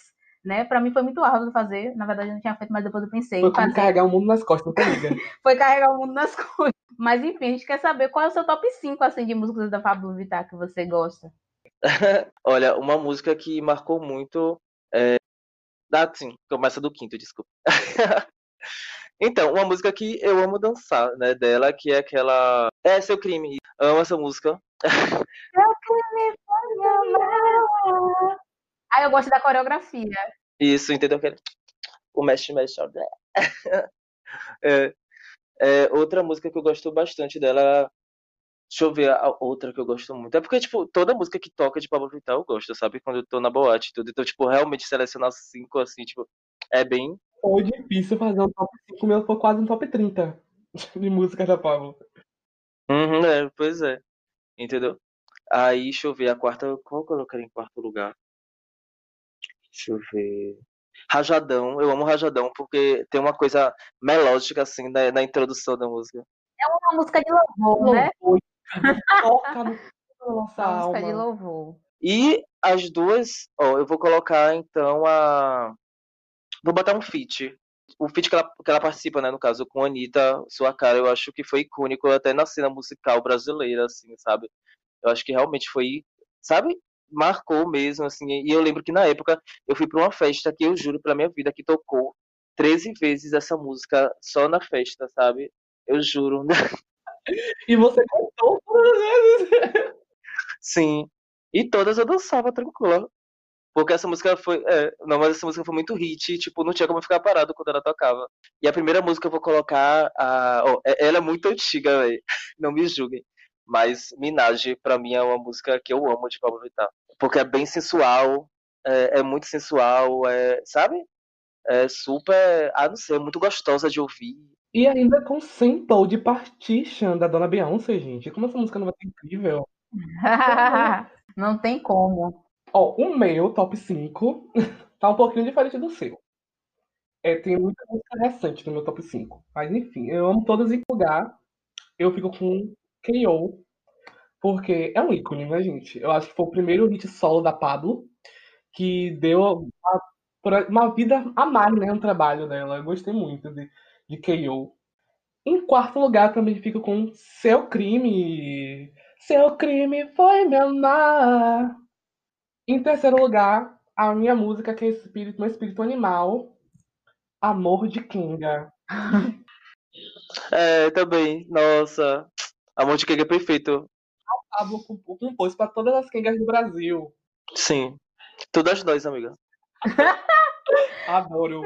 né? Pra mim foi muito árduo fazer. Na verdade, eu não tinha feito, mas depois eu pensei. Foi como carregar o mundo nas costas, tá liga? foi carregar o mundo nas costas. Mas enfim, a gente quer saber qual é o seu top 5 assim, de músicas da Pablo Vittar que você gosta. Olha, uma música que marcou muito é. Ah, sim, começa do quinto, desculpa. Então, uma música que eu amo dançar, né, dela, que é aquela. É, Seu Crime. Amo essa música. Seu crime foi meu Ah, eu gosto da coreografia. Isso, entendeu? O mexe, mexe, é, é, outra música que eu gosto bastante dela. Deixa eu ver a outra que eu gosto muito. É porque, tipo, toda música que toca de Pablo Vittar eu gosto, sabe? Quando eu tô na boate e tudo. Então, tipo, realmente selecionar cinco, assim, tipo, é bem foi difícil fazer um top 5, meu foi quase um top 30 de música da Pablo. Uhum, é, pois é. Entendeu? Aí, deixa eu ver, a quarta, qual eu colocaria em quarto lugar? Deixa eu ver. Rajadão, eu amo Rajadão porque tem uma coisa melódica assim na, na introdução da música. É uma música de louvor, né? Toca no nossa uma música de louvor. E as duas, ó, eu vou colocar então a Vou botar um feat. O feat que ela, que ela participa, né, no caso, com a Anitta, Sua Cara, eu acho que foi icônico até na cena musical brasileira, assim, sabe? Eu acho que realmente foi, sabe? Marcou mesmo, assim. E eu lembro que na época eu fui para uma festa que eu juro pela minha vida que tocou 13 vezes essa música só na festa, sabe? Eu juro. E você cantou todas as vezes? Sim. E todas eu dançava tranquila. Porque essa música foi. É, não, mas essa música foi muito hit, tipo, não tinha como ficar parado quando ela tocava. E a primeira música eu vou colocar. A, oh, ela é muito antiga. Não me julguem. Mas Minaj, pra mim, é uma música que eu amo de Pablo Vittar. Porque é bem sensual, é, é muito sensual, é, sabe? É super. Ah, não sei, é muito gostosa de ouvir. E ainda com Simple de Partition da Dona Beyoncé, gente. Como essa música não vai ser incrível? não tem como. Ó, o meu top 5 tá um pouquinho diferente do seu. É, tem muita música recente no meu top 5. Mas enfim, eu amo todas em lugar. Eu fico com K.O. Porque é um ícone, né, gente? Eu acho que foi o primeiro hit solo da Pablo que deu uma, uma vida a mais, né, no trabalho dela. Eu gostei muito de, de K.O. Em quarto lugar, também fico com Seu Crime. Seu crime foi me amar. Em terceiro lugar, a minha música, que é espírito, meu espírito animal, Amor de Kinga. É, também. Nossa. Amor de Kinga é perfeito. A Pablo compôs para todas as Kingas do Brasil. Sim. Todas nós, amiga. Adoro.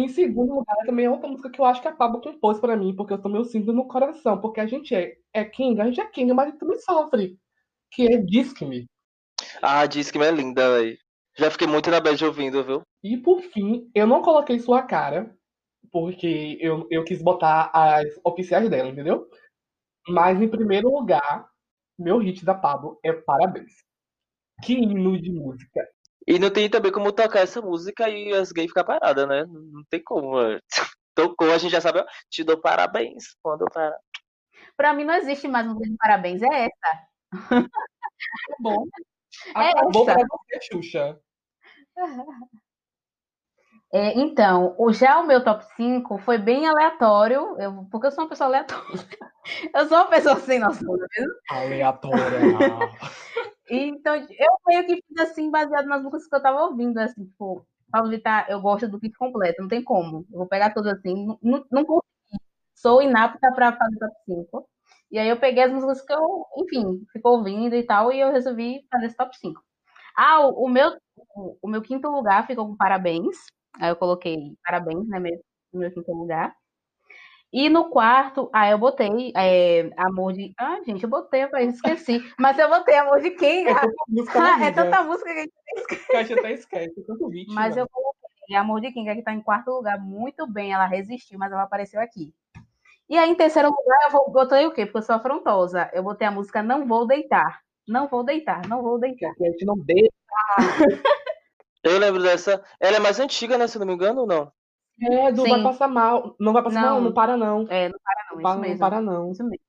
Em segundo lugar, também é outra música que eu acho que a Pablo compôs para mim, porque eu também sinto no coração, porque a gente é, é Kinga, a gente é Kinga, mas a gente também sofre. Que é Disque-me. Ah, diz que é linda, velho. Já fiquei muito na bad ouvindo, viu? E por fim, eu não coloquei sua cara, porque eu, eu quis botar as oficiais dela, entendeu? Mas em primeiro lugar, meu hit da Pablo é Parabéns. Que hino de música. E não tem também como tocar essa música e as gays ficar paradas, né? Não tem como. Tocou, a gente já sabe, te dou parabéns quando para. Pra mim não existe mais música de parabéns, é essa. É bom. É Acabou essa. pra você, Xuxa. É, então, o, já o meu top 5 foi bem aleatório, eu, porque eu sou uma pessoa aleatória. Eu sou uma pessoa sem noção, é mesmo? Aleatória. Então, eu meio que fiz assim, baseado nas músicas que eu tava ouvindo, assim, tipo, Pablo Vittar, eu gosto do kit completo, não tem como. Eu vou pegar tudo assim, não, não consegui. Sou inapta para fazer top 5. E aí eu peguei as músicas que eu, enfim, ficou ouvindo e tal, e eu resolvi fazer esse top 5. Ah, o, o meu, o, o, meu quinto lugar ficou com parabéns. Aí eu coloquei parabéns, né, meu, no meu quinto lugar. E no quarto, ah, eu botei é, Amor de. Ah, gente, eu botei, eu esqueci. Mas eu botei Amor de quem? É tanta música na Ah, é tanta música que a gente esquece. que a gente até esquece. Tanto vítima. Mas eu coloquei Amor de Kinga, que tá em quarto lugar, muito bem. Ela resistiu, mas ela apareceu aqui. E aí, em terceiro lugar, eu vou- botei o quê? Porque eu sou afrontosa. Eu botei a música Não Vou Deitar. Não vou deitar, não vou deitar. Que a gente não deixa. Eu lembro dessa. Ela é mais antiga, né? Se não me engano, ou não? É, do Sim. vai passar mal. Não vai passar Não. mal, não para não. É, não para não, Não isso para, não mesmo. para não. Isso mesmo.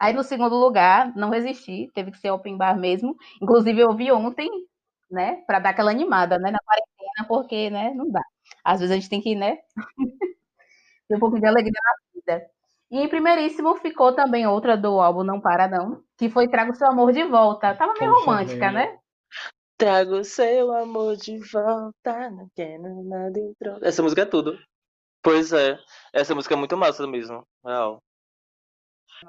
Aí no segundo lugar, não resisti, teve que ser open bar mesmo. Inclusive, eu ouvi ontem, né, pra dar aquela animada, né, na quarentena, porque, né, não dá. Às vezes a gente tem que, né, ter um pouquinho de alegria na vida. E em primeiríssimo ficou também outra do álbum Não Para Não, que foi Trago Seu Amor de Volta. Tava meio Poxa, romântica, né? Trago seu amor de volta, não quero nada em troca. Essa música é tudo. Pois é. Essa música é muito massa mesmo. Real.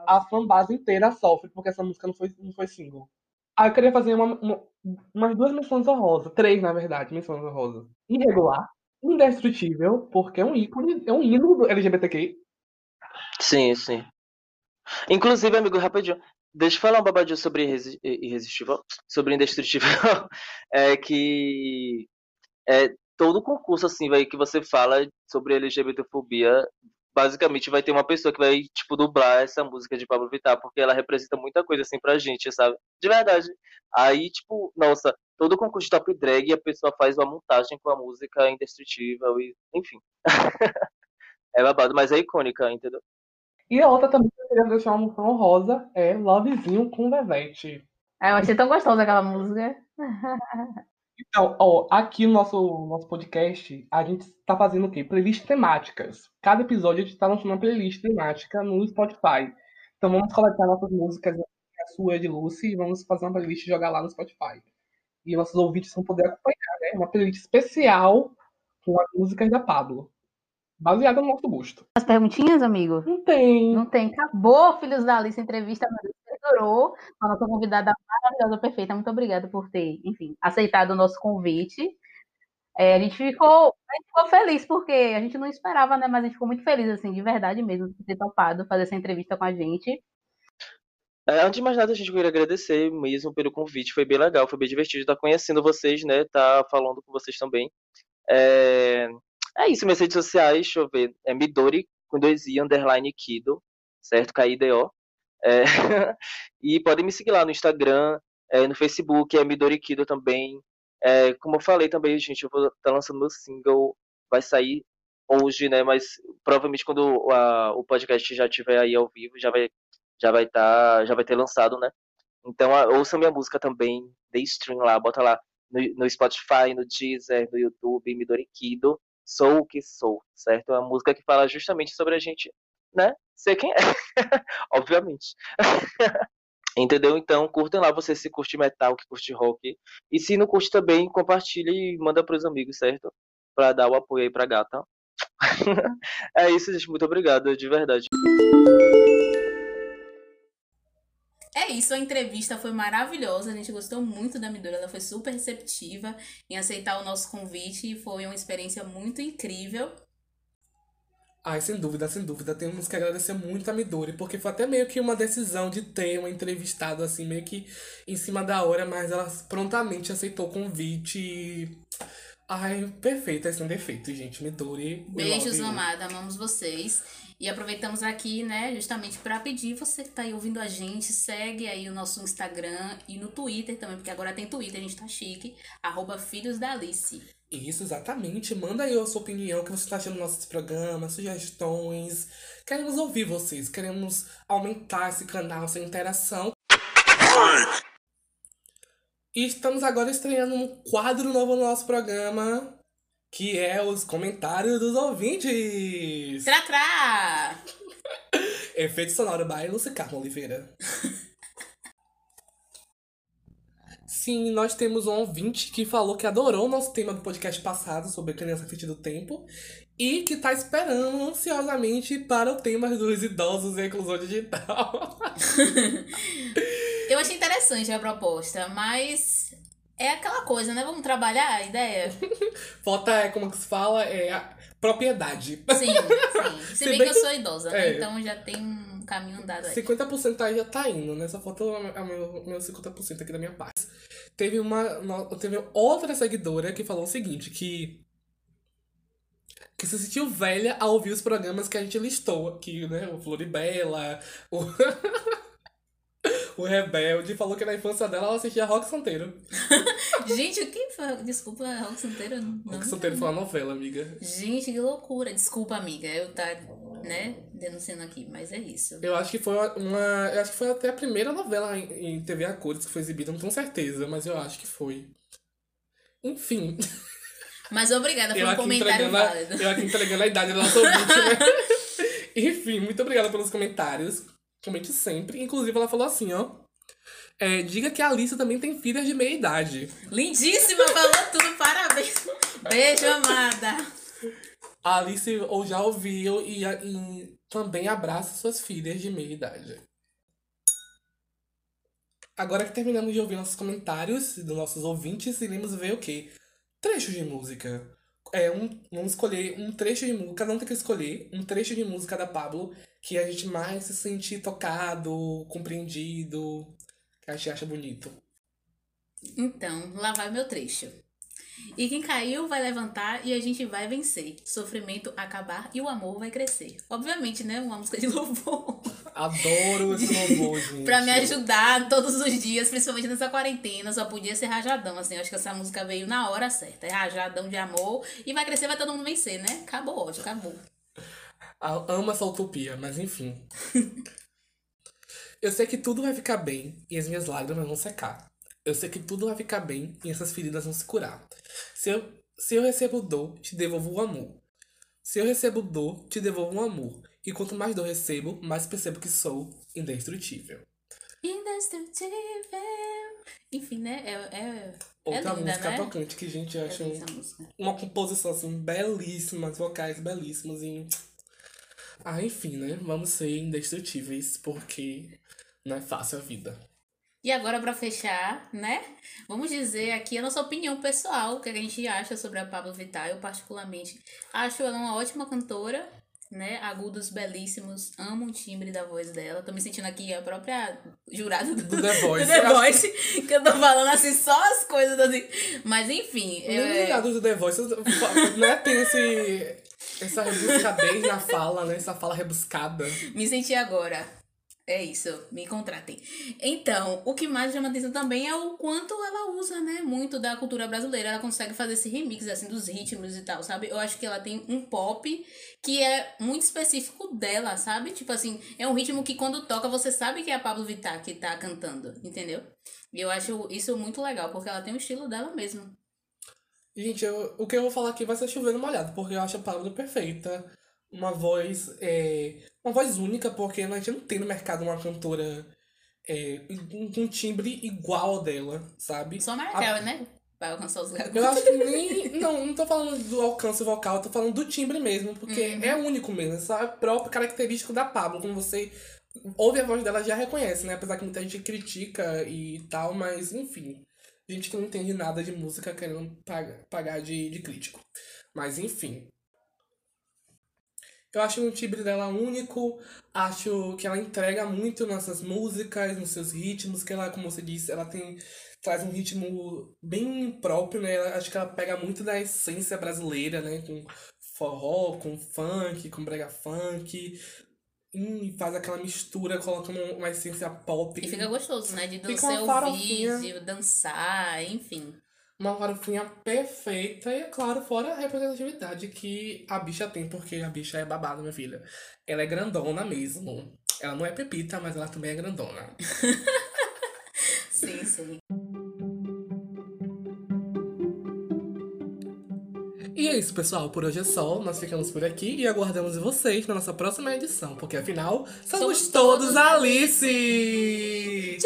A fanbase inteira sofre porque essa música não foi, não foi single. Aí eu queria fazer uma, uma- umas duas menções honrosas. Três, na verdade, menções honrosas. Irregular. Indestrutível, porque é um ícone, é um hino do LGBTQ. Sim, sim. Inclusive, amigo, rapidinho. Deixa eu falar um babadinho sobre irresi- irresistível, sobre indestrutível. É que é todo concurso assim, vai que você fala sobre LGBTfobia, basicamente vai ter uma pessoa que vai tipo dublar essa música de Pablo Vittar, porque ela representa muita coisa assim pra gente, sabe? De verdade. Aí, tipo, nossa, todo concurso de top drag a pessoa faz uma montagem com a música indestrutível e, enfim. é babado, mas é icônica, entendeu? E a outra também que eu queria deixar uma menção honrosa é Lovezinho com Vevete. Aí eu achei tão gostosa aquela música. Então, ó, aqui no nosso, nosso podcast, a gente tá fazendo o quê? Playlists temáticas. Cada episódio a gente tá lançando uma playlist temática no Spotify. Então vamos coletar nossas músicas, a sua de Lucy, e vamos fazer uma playlist e jogar lá no Spotify. E nossos ouvintes vão poder acompanhar, né? Uma playlist especial com as músicas da Pablo. Baseada no nosso gosto. As perguntinhas, amigo? Não tem. Não tem. Acabou, filhos da Alice, a entrevista, adorou. A nossa convidada maravilhosa, perfeita. Muito obrigada por ter, enfim, aceitado o nosso convite. É, a gente ficou, a gente ficou feliz, porque a gente não esperava, né? Mas a gente ficou muito feliz, assim, de verdade mesmo, por ter topado fazer essa entrevista com a gente. É, antes de mais nada, a gente queria agradecer mesmo pelo convite, foi bem legal, foi bem divertido estar conhecendo vocês, né? Tá falando com vocês também. É, é isso, minhas redes sociais, deixa eu ver. É Midori com dois i underline Kido, certo? K-I-D-O. É, e podem me seguir lá no Instagram, é, no Facebook, é Midori Kido também. É, como eu falei também, gente, eu vou estar lançando meu single, vai sair hoje, né? Mas provavelmente quando a- o podcast já estiver aí ao vivo, já vai já vai tá, já vai ter lançado, né? Então ouça minha música também, dê stream lá, bota lá no, no Spotify, no Deezer, no YouTube, Midori Kido, Sou o que sou, certo? É uma música que fala justamente sobre a gente, né? Ser quem é, obviamente. Entendeu? Então, curtem lá, você se curte metal, que curte rock. E se não curte também, compartilha e manda pros amigos, certo? Pra dar o apoio aí pra gata. é isso, gente. Muito obrigado, de verdade. É isso, a entrevista foi maravilhosa. A gente gostou muito da Midori, ela foi super receptiva em aceitar o nosso convite e foi uma experiência muito incrível. Ai, sem dúvida, sem dúvida. Temos que agradecer muito a Midori, porque foi até meio que uma decisão de ter uma entrevistada assim, meio que em cima da hora, mas ela prontamente aceitou o convite. e- Ai, perfeita, sem defeito, gente. Midori. Beijos, amada, amamos vocês. E aproveitamos aqui, né, justamente para pedir você que tá aí ouvindo a gente, segue aí o nosso Instagram e no Twitter também, porque agora tem Twitter, a gente tá chique, arroba Filhos da Alice. Isso, exatamente. Manda aí a sua opinião, o que você está achando dos nossos programas, sugestões. Queremos ouvir vocês, queremos aumentar esse canal, essa interação. E estamos agora estreando um quadro novo no nosso programa, que é os comentários dos ouvintes. Tra! Efeito sonoro by Lucy Carmo Oliveira. Sim, nós temos um ouvinte que falou que adorou o nosso tema do podcast passado sobre a criança frente do tempo e que tá esperando ansiosamente para o tema dos idosos e inclusão digital. Eu achei interessante a proposta, mas é aquela coisa, né? Vamos trabalhar a ideia? Falta, é, como que se fala, é a propriedade. Sim, sim. Se, Se bem, bem que, que- eu sou idosa, né? é. Então já tem um caminho andado aí. 50% aí já tá indo, né? Só falta o meu, meu 50% aqui da minha parte. Teve uma. no- Teve outra seguidora que falou o seguinte, que. Que se sentiu velha ao ouvir os programas que a gente listou aqui, né? O Floribela, o. o Rebelde, falou que na infância dela ela assistia Rock Santeiro. Gente, o que foi? Desculpa, Rock Santeiro. Não. Rock Santeiro foi uma novela, amiga. Gente, que loucura. Desculpa, amiga. Eu tá, né, denunciando aqui, mas é isso. Eu acho que foi uma. Eu acho que foi até a primeira novela em, em TV a cores que foi exibida, não tenho certeza, mas eu acho que foi. Enfim. Mas obrigada, foi Eu um comentário entregando a, válido. eu aqui entregando a idade do nosso ouvinte, né? Enfim, muito obrigada pelos comentários. Comente sempre. Inclusive, ela falou assim, ó. É, diga que a Alice também tem filhas de meia idade. Lindíssima, falou tudo, parabéns. Beijo, amada. A Alice ou já ouviu e, e também abraça suas filhas de meia idade. Agora que terminamos de ouvir nossos comentários dos nossos ouvintes, iremos ver o quê? Trechos de música. É, um, vamos escolher um trecho de música, cada um tem que escolher um trecho de música da Pablo que a gente mais se sente tocado, compreendido, que a gente acha bonito. Então, lá vai meu trecho. E quem caiu vai levantar e a gente vai vencer. Sofrimento acabar e o amor vai crescer. Obviamente, né? Uma música de louvor. Adoro esse louvor, gente. pra me ajudar todos os dias, principalmente nessa quarentena. Só podia ser rajadão, assim. Eu acho que essa música veio na hora certa. É rajadão de amor. E vai crescer, vai todo mundo vencer, né? Acabou hoje, acabou. A- Amo essa utopia, mas enfim. Eu sei que tudo vai ficar bem e as minhas lágrimas vão secar. Eu sei que tudo vai ficar bem e essas feridas vão se curar. Se eu, se eu recebo dor, te devolvo o amor. Se eu recebo dor, te devolvo o amor. E quanto mais dor recebo, mais percebo que sou indestrutível. Indestrutível. Enfim, né? É, é, Outra é linda, música né? tocante que, gente, eu É essa música. uma composição assim belíssima, vocais belíssimos e ah, enfim, né? Vamos ser indestrutíveis porque não é fácil a vida. E agora, pra fechar, né? Vamos dizer aqui a nossa opinião pessoal, o que a gente acha sobre a Pablo Vittar. Eu, particularmente, acho ela uma ótima cantora, né? Agudos belíssimos, amo o timbre da voz dela. Tô me sentindo aqui a própria jurada do, Do The Voice. do The Voice, que eu tô falando assim, só as coisas assim. Mas enfim, Nem é, ligado do The Voice, né? Tem esse, essa rebuscadez na fala, né? Essa fala rebuscada. Me senti agora. É isso, me contratem. Então, o que mais chama atenção também é o quanto ela usa, né? Muito da cultura brasileira. Ela consegue fazer esse remix, assim, dos ritmos e tal, sabe? Eu acho que ela tem um pop que é muito específico dela, sabe? Tipo assim, é um ritmo que quando toca você sabe que é a Pablo Vittar que tá cantando, entendeu? E eu acho isso muito legal, porque ela tem o estilo dela mesmo. Gente, eu- o que eu vou falar aqui vai ser chovendo molhado, porque eu acho a Pablo perfeita. Uma voz, é, uma voz única, porque a gente não tem no mercado uma cantora é, com um timbre igual ao dela, sabe? Só A- Mariah, né? Vai alcançar os lugares. Eu acho que nem. Não, não tô falando do alcance vocal, tô falando do timbre mesmo, porque Uhum. é único mesmo. Essa é a própria característica da Pablo. Como você ouve a voz dela, já reconhece, né? Apesar que muita gente critica e tal, mas enfim. Gente que não entende nada de música querendo pagar, pagar de, de crítico. Mas enfim. Eu acho o timbre dela único, acho que ela entrega muito nessas músicas, nos seus ritmos, que ela, como você disse, ela tem traz um ritmo bem próprio, né? Ela- Acho que ela pega muito da essência brasileira, né? Com forró, com funk, com brega funk. E faz aquela mistura, colocando uma essência pop. E fica gostoso, né? De você farofinha. ouvir, de dançar, enfim. Uma farofinha perfeita e, é claro, fora a representatividade que a bicha tem, porque a bicha é babada, minha filha. Ela é grandona mesmo. Ela não é pepita, mas ela também é grandona. Sim, sim. E é isso, pessoal. Por hoje é só. Nós ficamos por aqui e aguardamos vocês na nossa próxima edição, porque afinal, somos, Somos todos todos Alice!